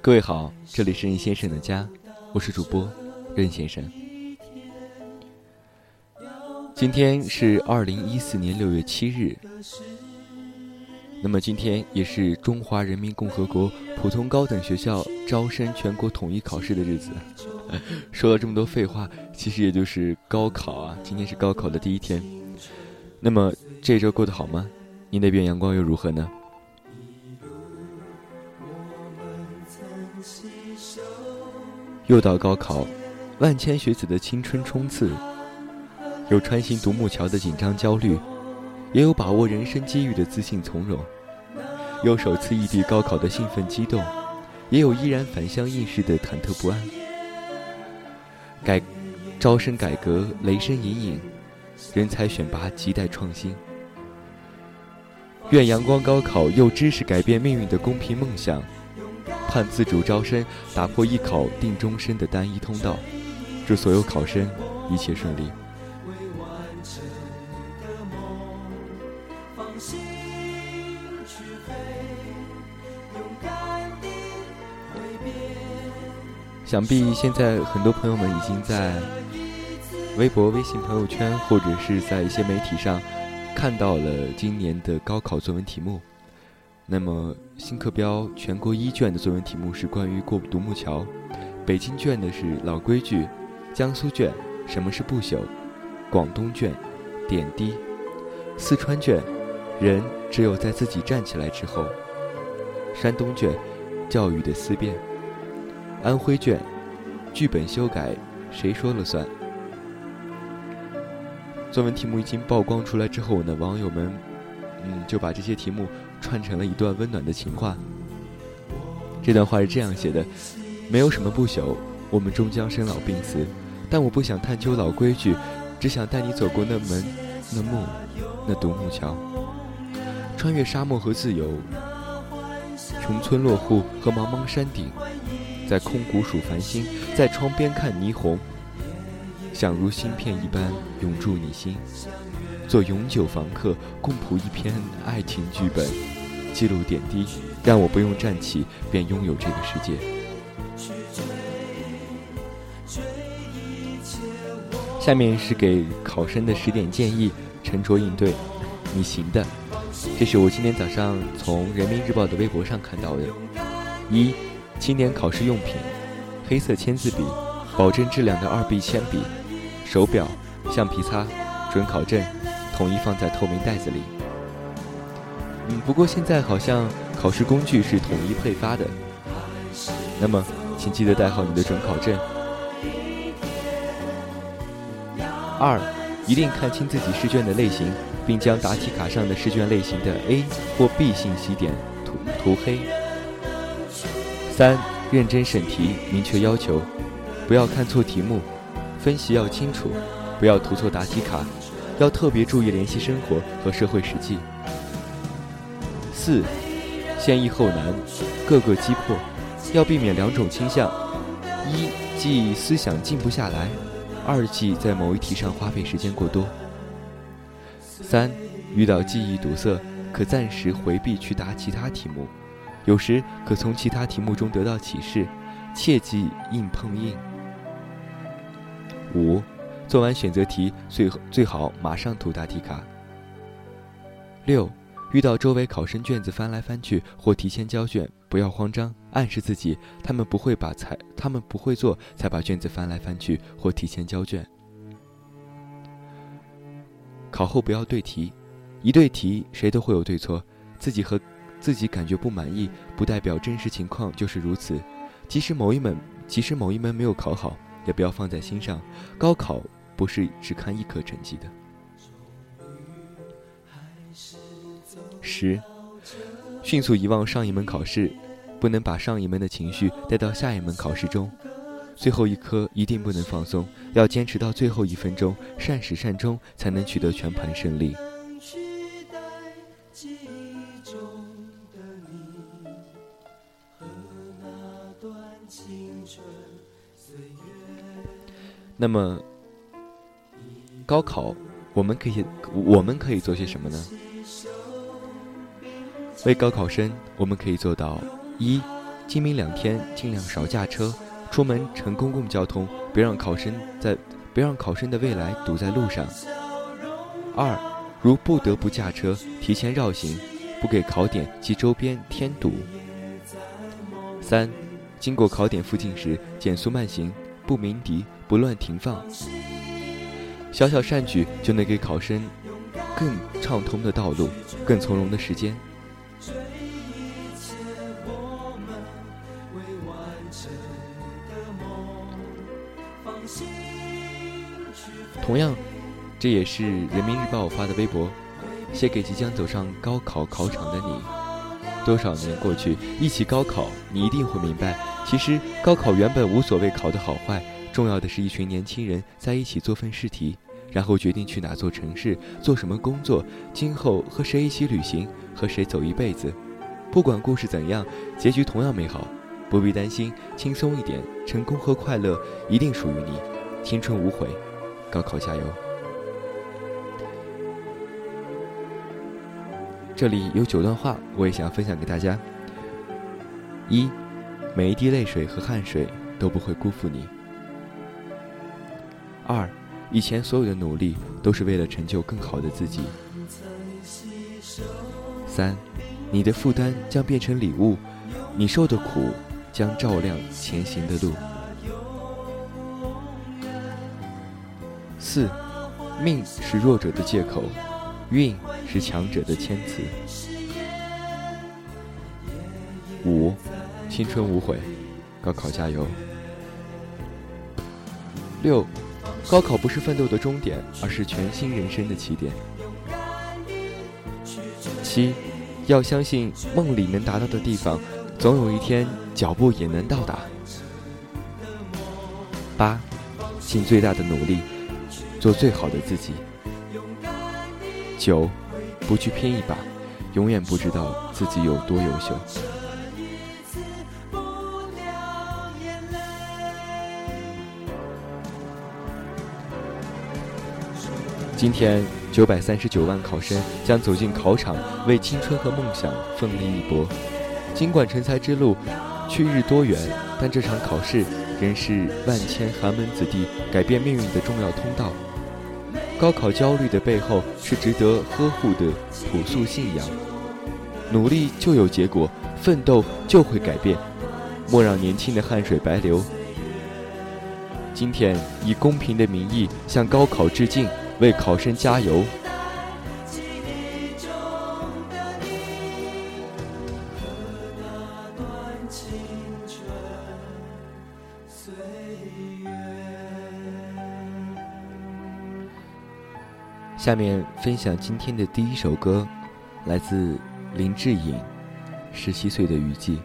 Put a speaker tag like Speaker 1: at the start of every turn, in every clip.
Speaker 1: 各位好，这里是任先生的家，我是主播任先生。今天是二零一四年六月七日，那么今天也是中华人民共和国普通高等学校招生全国统一考试的日子。说了这么多废话，其实也就是高考啊，今天是高考的第一天。那么这周过得好吗？你那边阳光又如何呢？又到高考，万千学子的青春冲刺，有穿行独木桥的紧张焦虑，也有把握人生机遇的自信从容，有首次异地高考的兴奋激动，也有依然返乡应试的忐忑不安。改招生改革雷声隐隐，人才选拔亟待创新。愿阳光高考用知识改变命运的公平梦想。盼自主招生打破一考定终身的单一通道，祝所有考生一切顺利。想必现在很多朋友们已经在微博、微信朋友圈，或者是在一些媒体上看到了今年的高考作文题目。那么，新课标全国一卷的作文题目是关于过独木桥；北京卷的是老规矩；江苏卷什么是不朽；广东卷点滴；四川卷人只有在自己站起来之后；山东卷教育的思辨；安徽卷剧本修改谁说了算？作文题目一经曝光出来之后呢，网友们嗯就把这些题目。串成了一段温暖的情话。这段话是这样写的：没有什么不朽，我们终将生老病死，但我不想探究老规矩，只想带你走过那门、那木、那独木桥，穿越沙漠和自由，穷村落户和茫茫山顶，在空谷数繁星，在窗边看霓虹，想如芯片一般永驻你心。做永久房客，共谱一篇爱情剧本，记录点滴，让我不用站起便拥有这个世界。下面是给考生的十点建议，沉着应对，你行的。这是我今天早上从人民日报的微博上看到的。一，青年考试用品：黑色签字笔，保证质量的二 B 铅笔，手表、橡皮擦、准考证。统一放在透明袋子里。嗯，不过现在好像考试工具是统一配发的。那么，请记得带好你的准考证。二，一定看清自己试卷的类型，并将答题卡上的试卷类型的 A 或 B 信息点涂涂黑。三，认真审题，明确要求，不要看错题目，分析要清楚，不要涂错答题卡。要特别注意联系生活和社会实际。四，先易后难，各个击破，要避免两种倾向：一即思想静不下来；二即在某一题上花费时间过多。三，遇到记忆堵塞，可暂时回避去答其他题目，有时可从其他题目中得到启示，切忌硬碰硬。五。做完选择题，最最好马上涂答题卡。六，遇到周围考生卷子翻来翻去或提前交卷，不要慌张，暗示自己他们不会把才他们不会做才把卷子翻来翻去或提前交卷。考后不要对题，一对题谁都会有对错，自己和自己感觉不满意，不代表真实情况就是如此。即使某一门即使某一门没有考好，也不要放在心上，高考。不是只看一科成绩的。十，迅速遗忘上一门考试，不能把上一门的情绪带到下一门考试中。最后一科一定不能放松，要坚持到最后一分钟，善始善终，才能取得全盘胜利。那么。高考，我们可以我们可以做些什么呢？为高考生，我们可以做到：一、今明两天尽量少驾车，出门乘公共交通，别让考生在别让考生的未来堵在路上。二，如不得不驾车，提前绕行，不给考点及周边添堵。三，经过考点附近时减速慢行，不鸣笛，不乱停放。小小善举就能给考生更畅通的道路，更从容的时间。同样，这也是人民日报发的微博，写给即将走上高考考场的你。多少年过去，一起高考，你一定会明白，其实高考原本无所谓考的好坏，重要的是一群年轻人在一起做份试题。然后决定去哪座城市做什么工作，今后和谁一起旅行，和谁走一辈子。不管故事怎样，结局同样美好，不必担心，轻松一点，成功和快乐一定属于你，青春无悔，高考加油！这里有九段话，我也想分享给大家。一，每一滴泪水和汗水都不会辜负你。二。以前所有的努力都是为了成就更好的自己。三，你的负担将变成礼物，你受的苦将照亮前行的路。四，命是弱者的借口，运是强者的谦词。五，青春无悔，高考加油。六。高考不是奋斗的终点，而是全新人生的起点。七，要相信梦里能达到的地方，总有一天脚步也能到达。八，尽最大的努力，做最好的自己。九，不去拼一把，永远不知道自己有多优秀。今天，九百三十九万考生将走进考场，为青春和梦想奋力一搏。尽管成才之路去日多远，但这场考试仍是万千寒门子弟改变命运的重要通道。高考焦虑的背后是值得呵护的朴素信仰。努力就有结果，奋斗就会改变。莫让年轻的汗水白流。今天，以公平的名义向高考致敬。为考生加油！下面分享今天的第一首歌，来自林志颖，《十七岁的雨季》。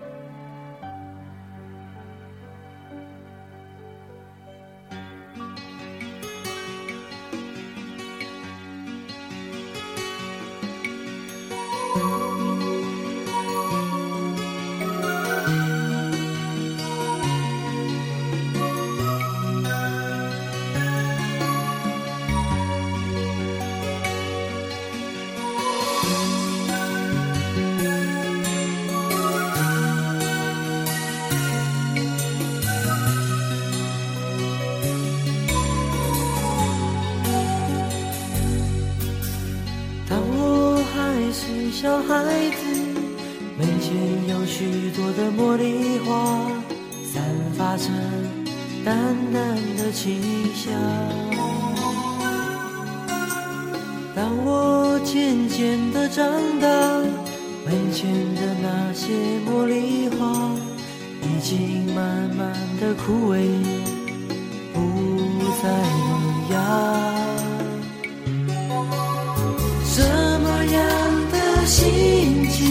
Speaker 2: 小孩子门前有许多的茉莉花散发着淡淡的清香。当我渐渐的长大门前的那些茉莉花已经慢慢的枯萎。期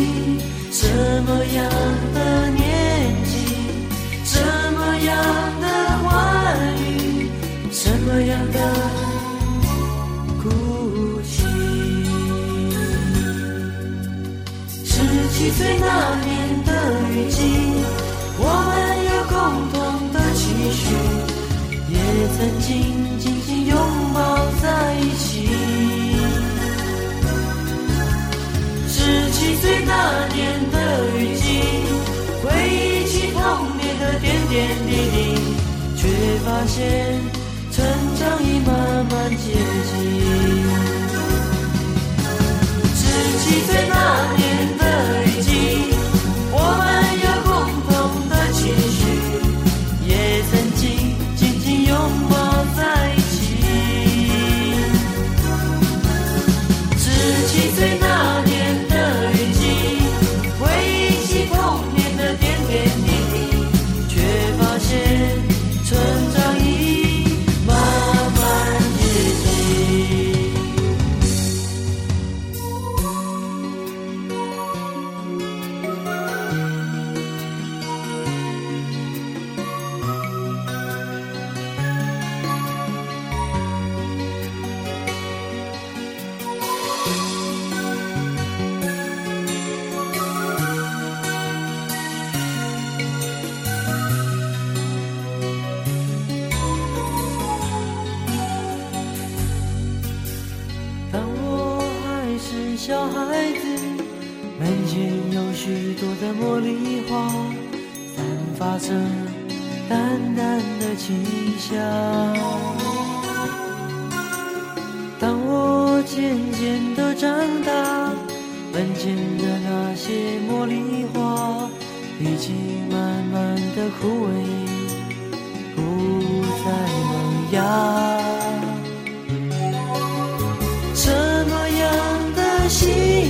Speaker 2: 什么样的年纪什么样的话语什么样的哭泣十七岁那年的雨季我们有共同的期许也曾经紧紧拥抱在一起那年的雨季回忆起童年的点。点滴滴，却发现成长已慢慢接近。十七岁那年的雨季，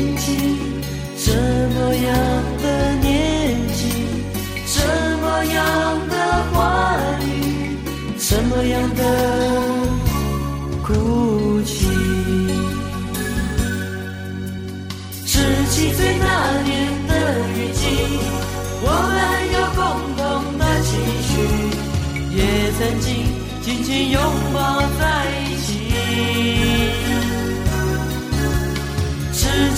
Speaker 2: 心情，什么样的年纪，什么样的话语，什么样的哭泣。十七岁那年的雨季，我们有共同的情绪，也曾经紧紧拥抱在一起。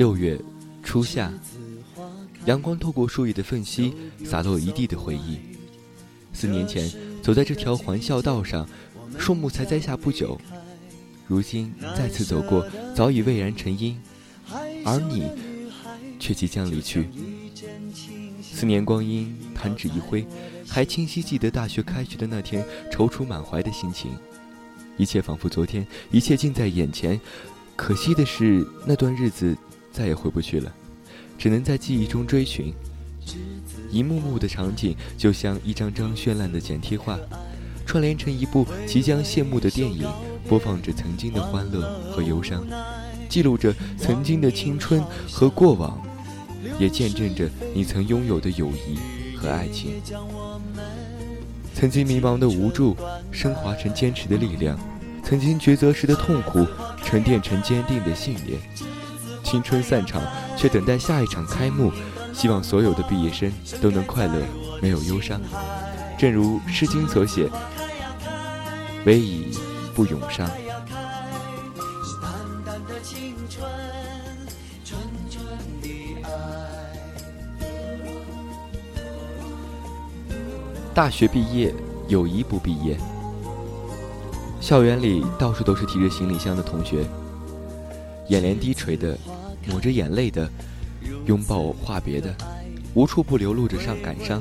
Speaker 1: 六月初夏，阳光透过树叶的缝隙，洒落一地的回忆。四年前，走在这条环校道上，树木才栽下不久，如今再次走过，早已蔚然成荫，而你却即将离去。四年光阴，弹指一挥，还清晰记得大学开学的那天，踌躇满怀的心情。一切仿佛昨天，一切近在眼前。可惜的是，那段日子再也回不去了，只能在记忆中追寻。一幕幕的场景，就像一张张绚烂的剪贴画，串联成一部即将谢幕的电影，播放着曾经的欢乐和忧伤，记录着曾经的青春和过往，也见证着你曾拥有的友谊和爱情。曾经迷茫的无助，升华成坚持的力量；曾经抉择时的痛苦，沉淀成坚定的信念。青春散场，却等待下一场开幕。希望所有的毕业生都能快乐，没有忧伤。正如《诗经》所写：“唯以不永伤。”大学毕业，友谊不毕业。校园里到处都是提着行李箱的同学，眼帘低垂的，抹着眼泪的，拥抱话别的，无处不流露着伤感伤。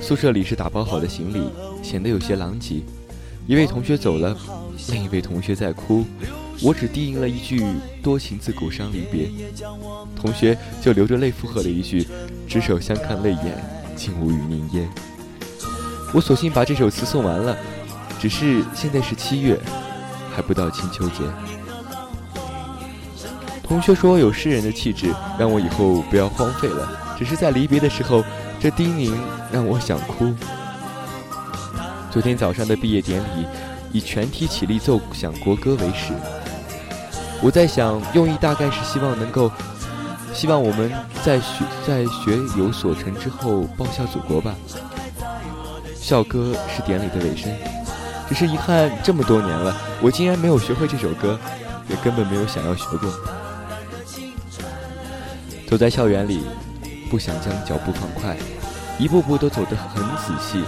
Speaker 1: 宿舍里是打包好的行李，显得有些狼藉。一位同学走了，另一位同学在哭，我只低吟了一句“多情自古伤离别”，同学就流着泪附和了一句“执手相看泪眼，竟无语凝噎”。我索性把这首词送完了，只是现在是七月，还不到清秋节。同学说有诗人的气质，让我以后不要荒废了。只是在离别的时候，这叮咛让我想哭。昨天早上的毕业典礼，以全体起立奏响国歌为始。我在想，用意大概是希望能够，希望我们在学在学有所成之后报效祖国吧。校歌是典礼的尾声，只是遗憾，这么多年了，我竟然没有学会这首歌，也根本没有想要学过。走在校园里，不想将脚步放快，一步步都走得很仔细，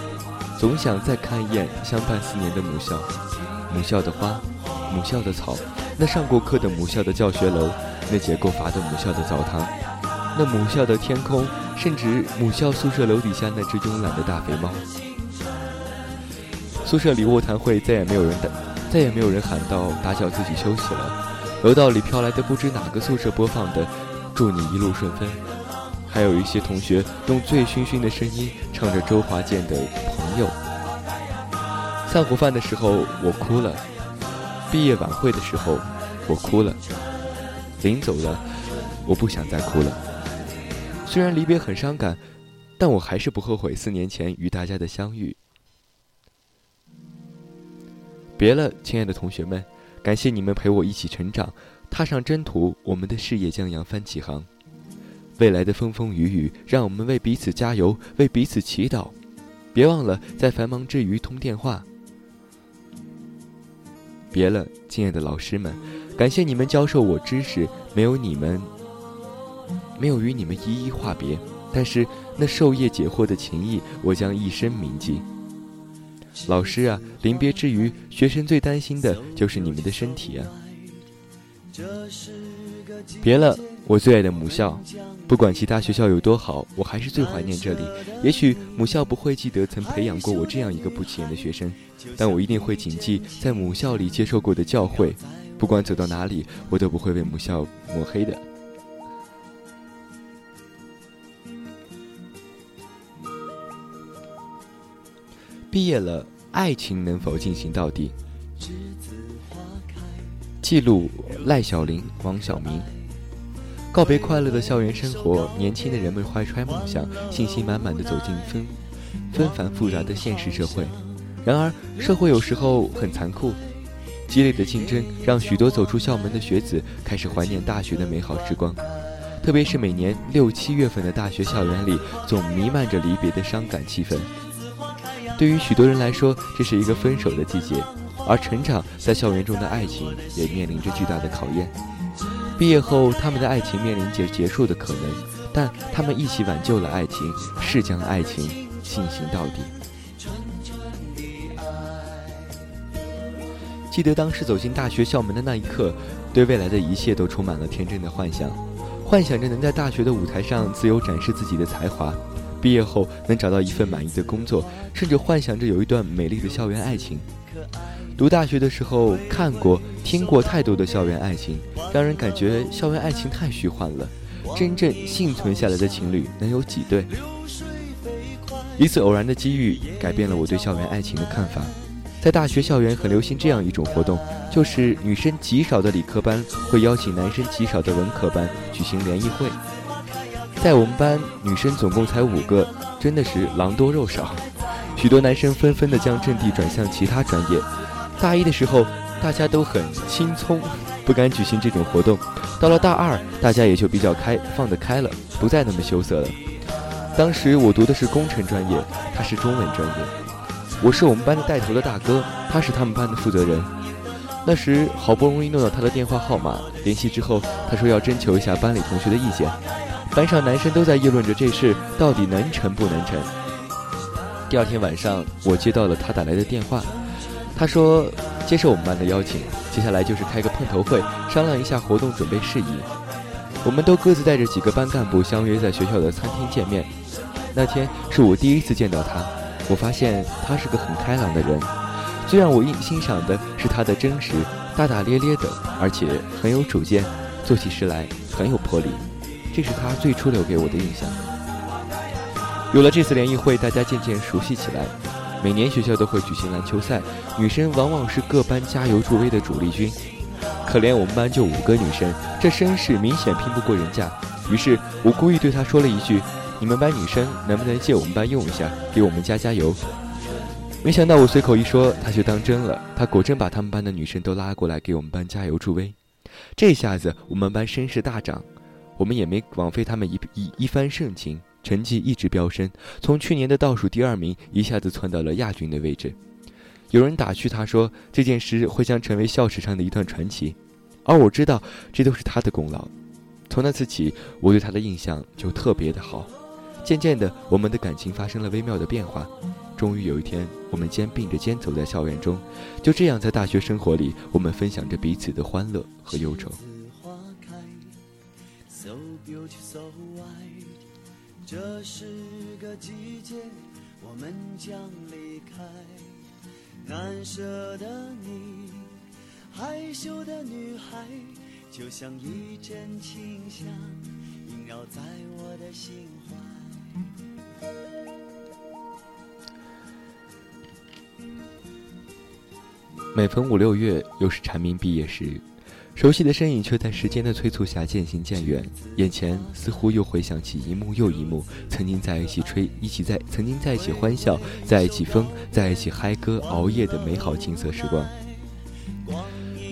Speaker 1: 总想再看一眼相伴四年的母校，母校的花，母校的草，那上过课的母校的教学楼，那结过乏的母校的澡堂，那母校的天空，甚至母校宿舍楼底下那只慵懒的大肥猫。宿舍里卧谈会再也没有人打，再也没有人喊到打搅自己休息了。楼道里飘来的不知哪个宿舍播放的“祝你一路顺风”，还有一些同学用醉醺醺的声音唱着周华健的《朋友》。散伙饭的时候我哭了，毕业晚会的时候我哭了，临走了，我不想再哭了。虽然离别很伤感，但我还是不后悔四年前与大家的相遇。别了，亲爱的同学们，感谢你们陪我一起成长，踏上征途，我们的事业将扬帆起航。未来的风风雨雨，让我们为彼此加油，为彼此祈祷。别忘了在繁忙之余通电话。别了，亲爱的老师们，感谢你们教授我知识，没有你们，没有与你们一一话别，但是那授业解惑的情谊，我将一生铭记。老师啊，临别之余，学生最担心的就是你们的身体啊。别了，我最爱的母校，不管其他学校有多好，我还是最怀念这里。也许母校不会记得曾培养过我这样一个不起眼的学生，但我一定会谨记在母校里接受过的教诲。不管走到哪里，我都不会为母校抹黑的。毕业了，爱情能否进行到底？记录赖小玲、王小明。告别快乐的校园生活，年轻的人们怀揣梦想，信心满满的走进纷纷繁复杂的现实社会。然而，社会有时候很残酷，激烈的竞争让许多走出校门的学子开始怀念大学的美好时光。特别是每年六七月份的大学校园里，总弥漫着离别的伤感气氛。对于许多人来说，这是一个分手的季节，而成长在校园中的爱情也面临着巨大的考验。毕业后，他们的爱情面临结结束的可能，但他们一起挽救了爱情，是将爱情进行到底。记得当时走进大学校门的那一刻，对未来的一切都充满了天真的幻想，幻想着能在大学的舞台上自由展示自己的才华。毕业后能找到一份满意的工作，甚至幻想着有一段美丽的校园爱情。读大学的时候看过、听过太多的校园爱情，让人感觉校园爱情太虚幻了。真正幸存下来的情侣能有几对？一次偶然的机遇改变了我对校园爱情的看法。在大学校园很流行这样一种活动，就是女生极少的理科班会邀请男生极少的文科班举行联谊会。在我们班，女生总共才五个，真的是狼多肉少。许多男生纷纷的将阵地转向其他专业。大一的时候，大家都很青葱，不敢举行这种活动。到了大二，大家也就比较开放得开了，不再那么羞涩了。当时我读的是工程专业，他是中文专业。我是我们班的带头的大哥，他是他们班的负责人。那时好不容易弄到他的电话号码，联系之后，他说要征求一下班里同学的意见。班上男生都在议论着这事到底能成不能成。第二天晚上，我接到了他打来的电话，他说接受我们班的邀请，接下来就是开个碰头会，商量一下活动准备事宜。我们都各自带着几个班干部相约在学校的餐厅见面。那天是我第一次见到他，我发现他是个很开朗的人。最让我印欣赏的是他的真实、大大咧咧的，而且很有主见，做起事来很有魄力，这是他最初留给我的印象。有了这次联谊会，大家渐渐熟悉起来。每年学校都会举行篮球赛，女生往往是各班加油助威的主力军。可怜我们班就五个女生，这声势明显拼不过人家。于是我故意对她说了一句：“你们班女生能不能借我们班用一下，给我们加加油？”没想到我随口一说，他就当真了。他果真把他们班的女生都拉过来给我们班加油助威。这下子我们班声势大涨，我们也没枉费他们一一一番盛情，成绩一直飙升，从去年的倒数第二名一下子窜到了亚军的位置。有人打趣他说这件事会将成为校史上的一段传奇，而我知道这都是他的功劳。从那次起，我对他的印象就特别的好。渐渐的，我们的感情发生了微妙的变化。终于有一天，我们肩并着肩走在校园中，就这样在大学生活里，我们分享着彼此的欢乐和忧愁。这是个季节，我们将离开。难舍的你，害羞的女孩，就像一阵清香，萦绕在我的心怀。每逢五六月，又是蝉鸣毕业时，熟悉的身影却在时间的催促下渐行渐远。眼前似乎又回想起一幕又一幕曾经在一起吹、一起在曾经在一起欢笑、在一起疯、在一起嗨歌、熬夜的美好青涩时光。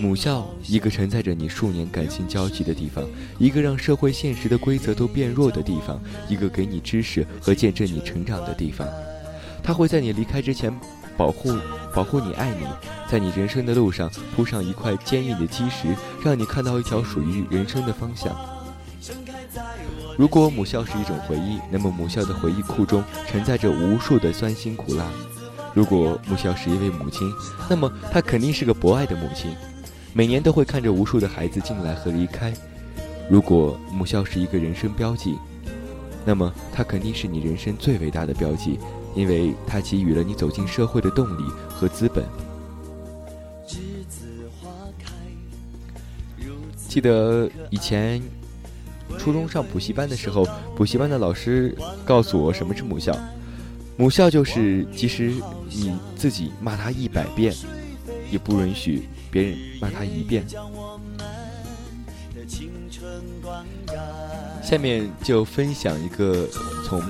Speaker 1: 母校，一个承载着你数年感情交集的地方，一个让社会现实的规则都变弱的地方，一个给你知识和见证你成长的地方。它会在你离开之前。保护，保护你，爱你，在你人生的路上铺上一块坚硬的基石，让你看到一条属于人生的方向。如果母校是一种回忆，那么母校的回忆库中承载着无数的酸辛苦辣。如果母校是一位母亲，那么她肯定是个博爱的母亲，每年都会看着无数的孩子进来和离开。如果母校是一个人生标记，那么它肯定是你人生最伟大的标记。因为它给予了你走进社会的动力和资本。记得以前初中上补习班的时候，补习班的老师告诉我什么是母校。母校就是即使你自己骂他一百遍，也不允许别人骂他一遍。下面就分享一个从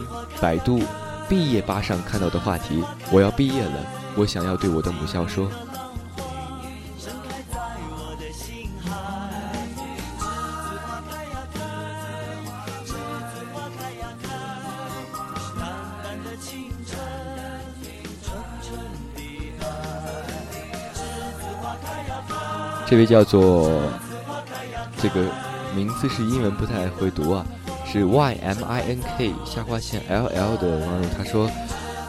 Speaker 1: 百度。毕业吧上看到的话题，我要毕业了，我想要对我的母校说。这位叫做，这个名字是英文不太会读啊。是 Y M I N K 下划线 L L 的网友，他说：“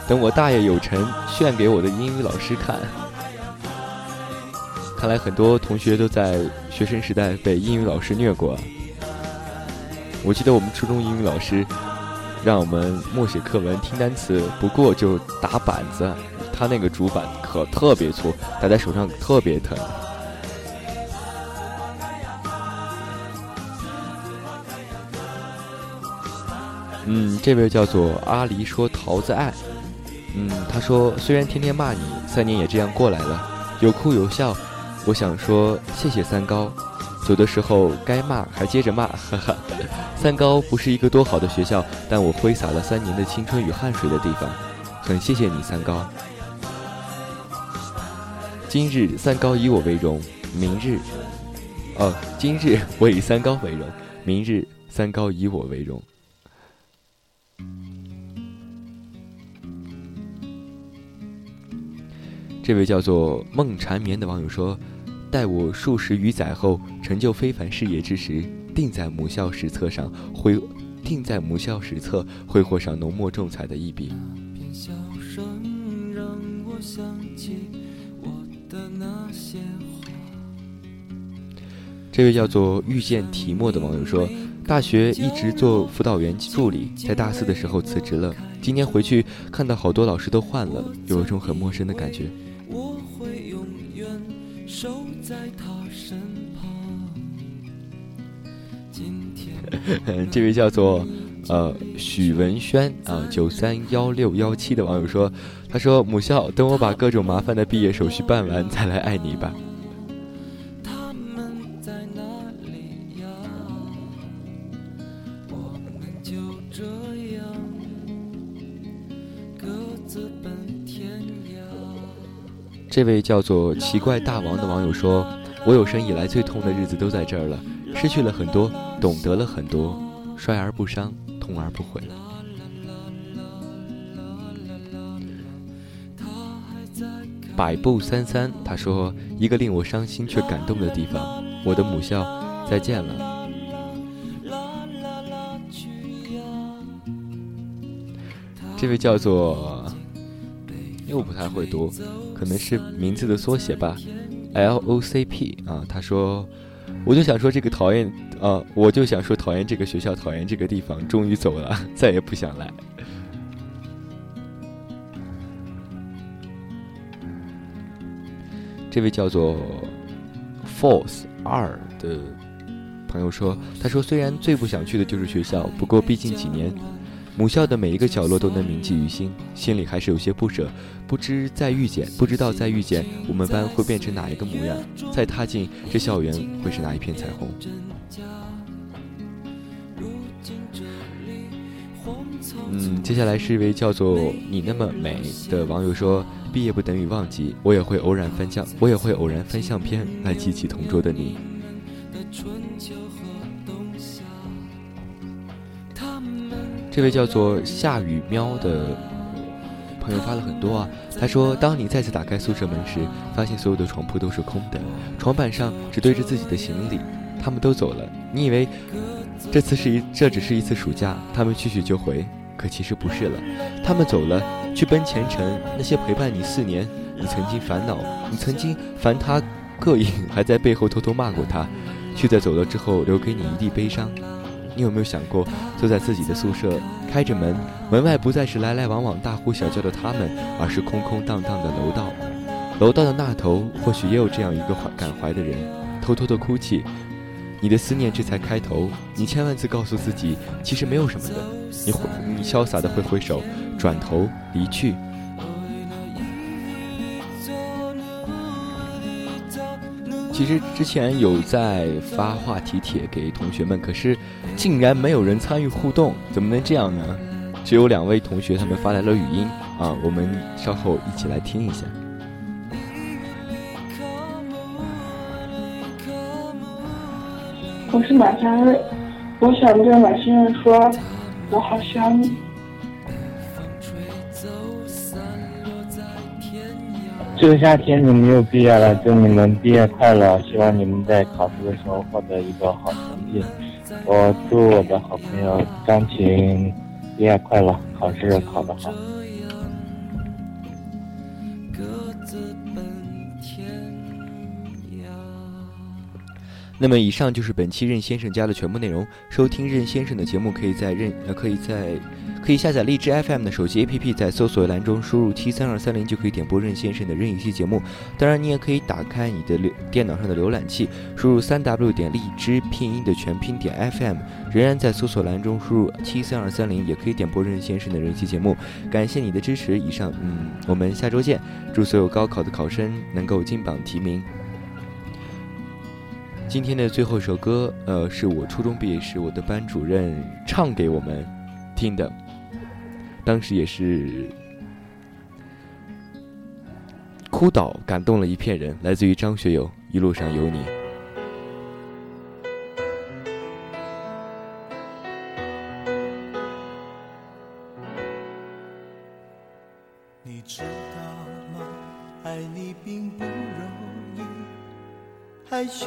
Speaker 1: 等我大业有成，炫给我的英语老师看。”看来很多同学都在学生时代被英语老师虐过。我记得我们初中英语老师让我们默写课文、听单词，不过就打板子，他那个主板可特别粗，打在手上特别疼。嗯，这位叫做阿狸说桃子爱，嗯，他说虽然天天骂你，三年也这样过来了，有哭有笑。我想说谢谢三高，走的时候该骂还接着骂，哈哈。三高不是一个多好的学校，但我挥洒了三年的青春与汗水的地方，很谢谢你三高。今日三高以我为荣，明日哦，今日我以三高为荣，明日三高以我为荣。这位叫做梦缠绵的网友说：“待我数十余载后成就非凡事业之时，定在母校史册上挥，定在母校史册挥霍上浓墨重彩的一笔。”这位叫做遇见提莫的网友说：“大学一直做辅导员助理，在大四的时候辞职了。今年回去看到好多老师都换了，有一种很陌生的感觉。”我会永远守在他身旁。今天，这位叫做呃许文轩啊九三幺六幺七的网友说：“他说母校，等我把各种麻烦的毕业手续办完，再来爱你吧。”这位叫做奇怪大王的网友说：“我有生以来最痛的日子都在这儿了，失去了很多，懂得了很多，衰而不伤，痛而不悔。”百步三三他说：“一个令我伤心却感动的地方，我的母校，再见了。”这位叫做。又不太会读，可能是名字的缩写吧，L O C P 啊。他说，我就想说这个讨厌啊，我就想说讨厌这个学校，讨厌这个地方，终于走了，再也不想来。这位叫做 Force 二的朋友说，他说虽然最不想去的就是学校，不过毕竟几年。母校的每一个角落都能铭记于心，心里还是有些不舍。不知再遇见，不知道再遇见，我们班会变成哪一个模样？再踏进这校园，会是哪一片彩虹？嗯，接下来是一位叫做“你那么美”的网友说：“毕业不等于忘记，我也会偶然翻相，我也会偶然翻相片来记起同桌的你。”这位叫做夏雨喵的朋友发了很多啊。他说：“当你再次打开宿舍门时，发现所有的床铺都是空的，床板上只堆着自己的行李，他们都走了。你以为这次是一，这只是一次暑假，他们去去就回，可其实不是了。他们走了，去奔前程。那些陪伴你四年，你曾经烦恼，你曾经烦他膈应，还在背后偷偷骂过他，却在走了之后留给你一地悲伤。”你有没有想过，坐在自己的宿舍，开着门，门外不再是来来往往、大呼小叫的他们，而是空空荡荡的楼道。楼道的那头，或许也有这样一个怀感怀的人，偷偷的哭泣。你的思念这才开头，你千万次告诉自己，其实没有什么的。你挥，你潇洒的挥挥手，转头离去。其实之前有在发话题帖给同学们，可是竟然没有人参与互动，怎么能这样呢？只有两位同学他们发来了语音啊，我们稍后一起来听一下。
Speaker 3: 我是马佳瑞，我想对马先生说，我好想你。
Speaker 4: 这个夏天你们又毕业了，祝你们毕业快乐！希望你们在考试的时候获得一个好成绩。我祝我的好朋友张琴毕业快乐，考试考得好。
Speaker 1: 那么，以上就是本期任先生家的全部内容。收听任先生的节目，可以在任呃，可以在。可以下载荔枝 FM 的手机 APP，在搜索栏中输入七三二三零，就可以点播任先生的任意期节目。当然，你也可以打开你的电脑上的浏览器，输入三 W 点荔枝拼音的全拼点 FM，仍然在搜索栏中输入七三二三零，也可以点播任先生的任意期节目。感谢你的支持。以上，嗯，我们下周见。祝所有高考的考生能够金榜题名。今天的最后一首歌呃是我初中毕业时我的班主任唱给我们听的。当时也是哭倒感动了一片人来自于张学友一路上有你。你知道吗？
Speaker 5: 爱你并不容易还需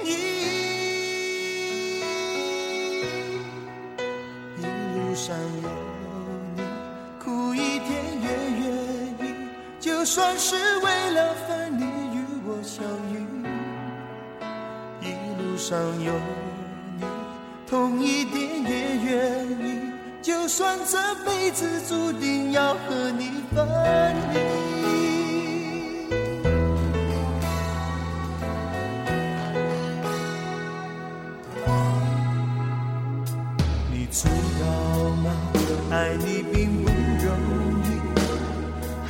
Speaker 5: 你是为了分离与我相遇。一路上有你，痛一点也愿意，就算这辈子注定要和你分离。爱你并，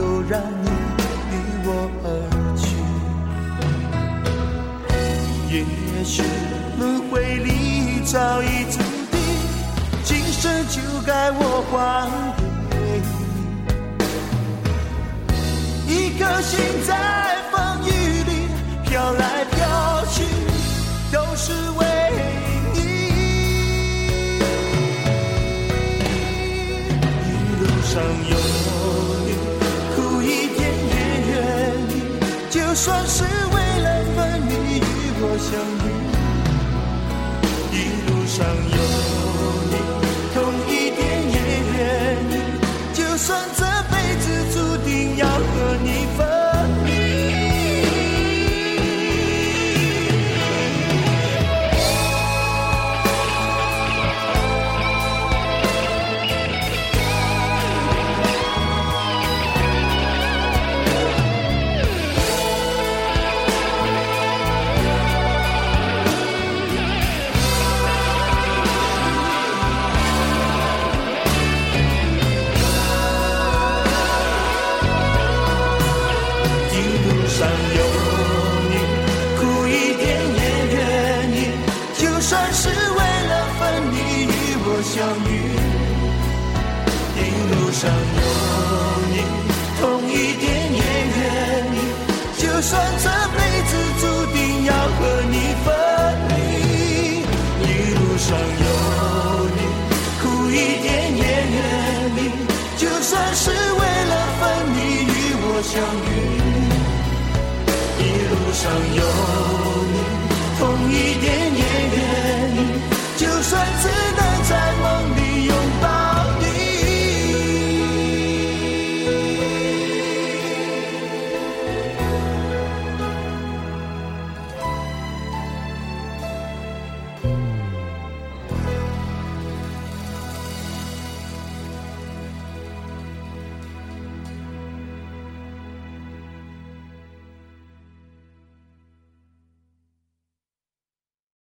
Speaker 5: 都让你离我而去。也许轮回里早已注定，今生就该我还给你。一颗心在风雨里飘算是为了分离与我相遇。一路上相上有。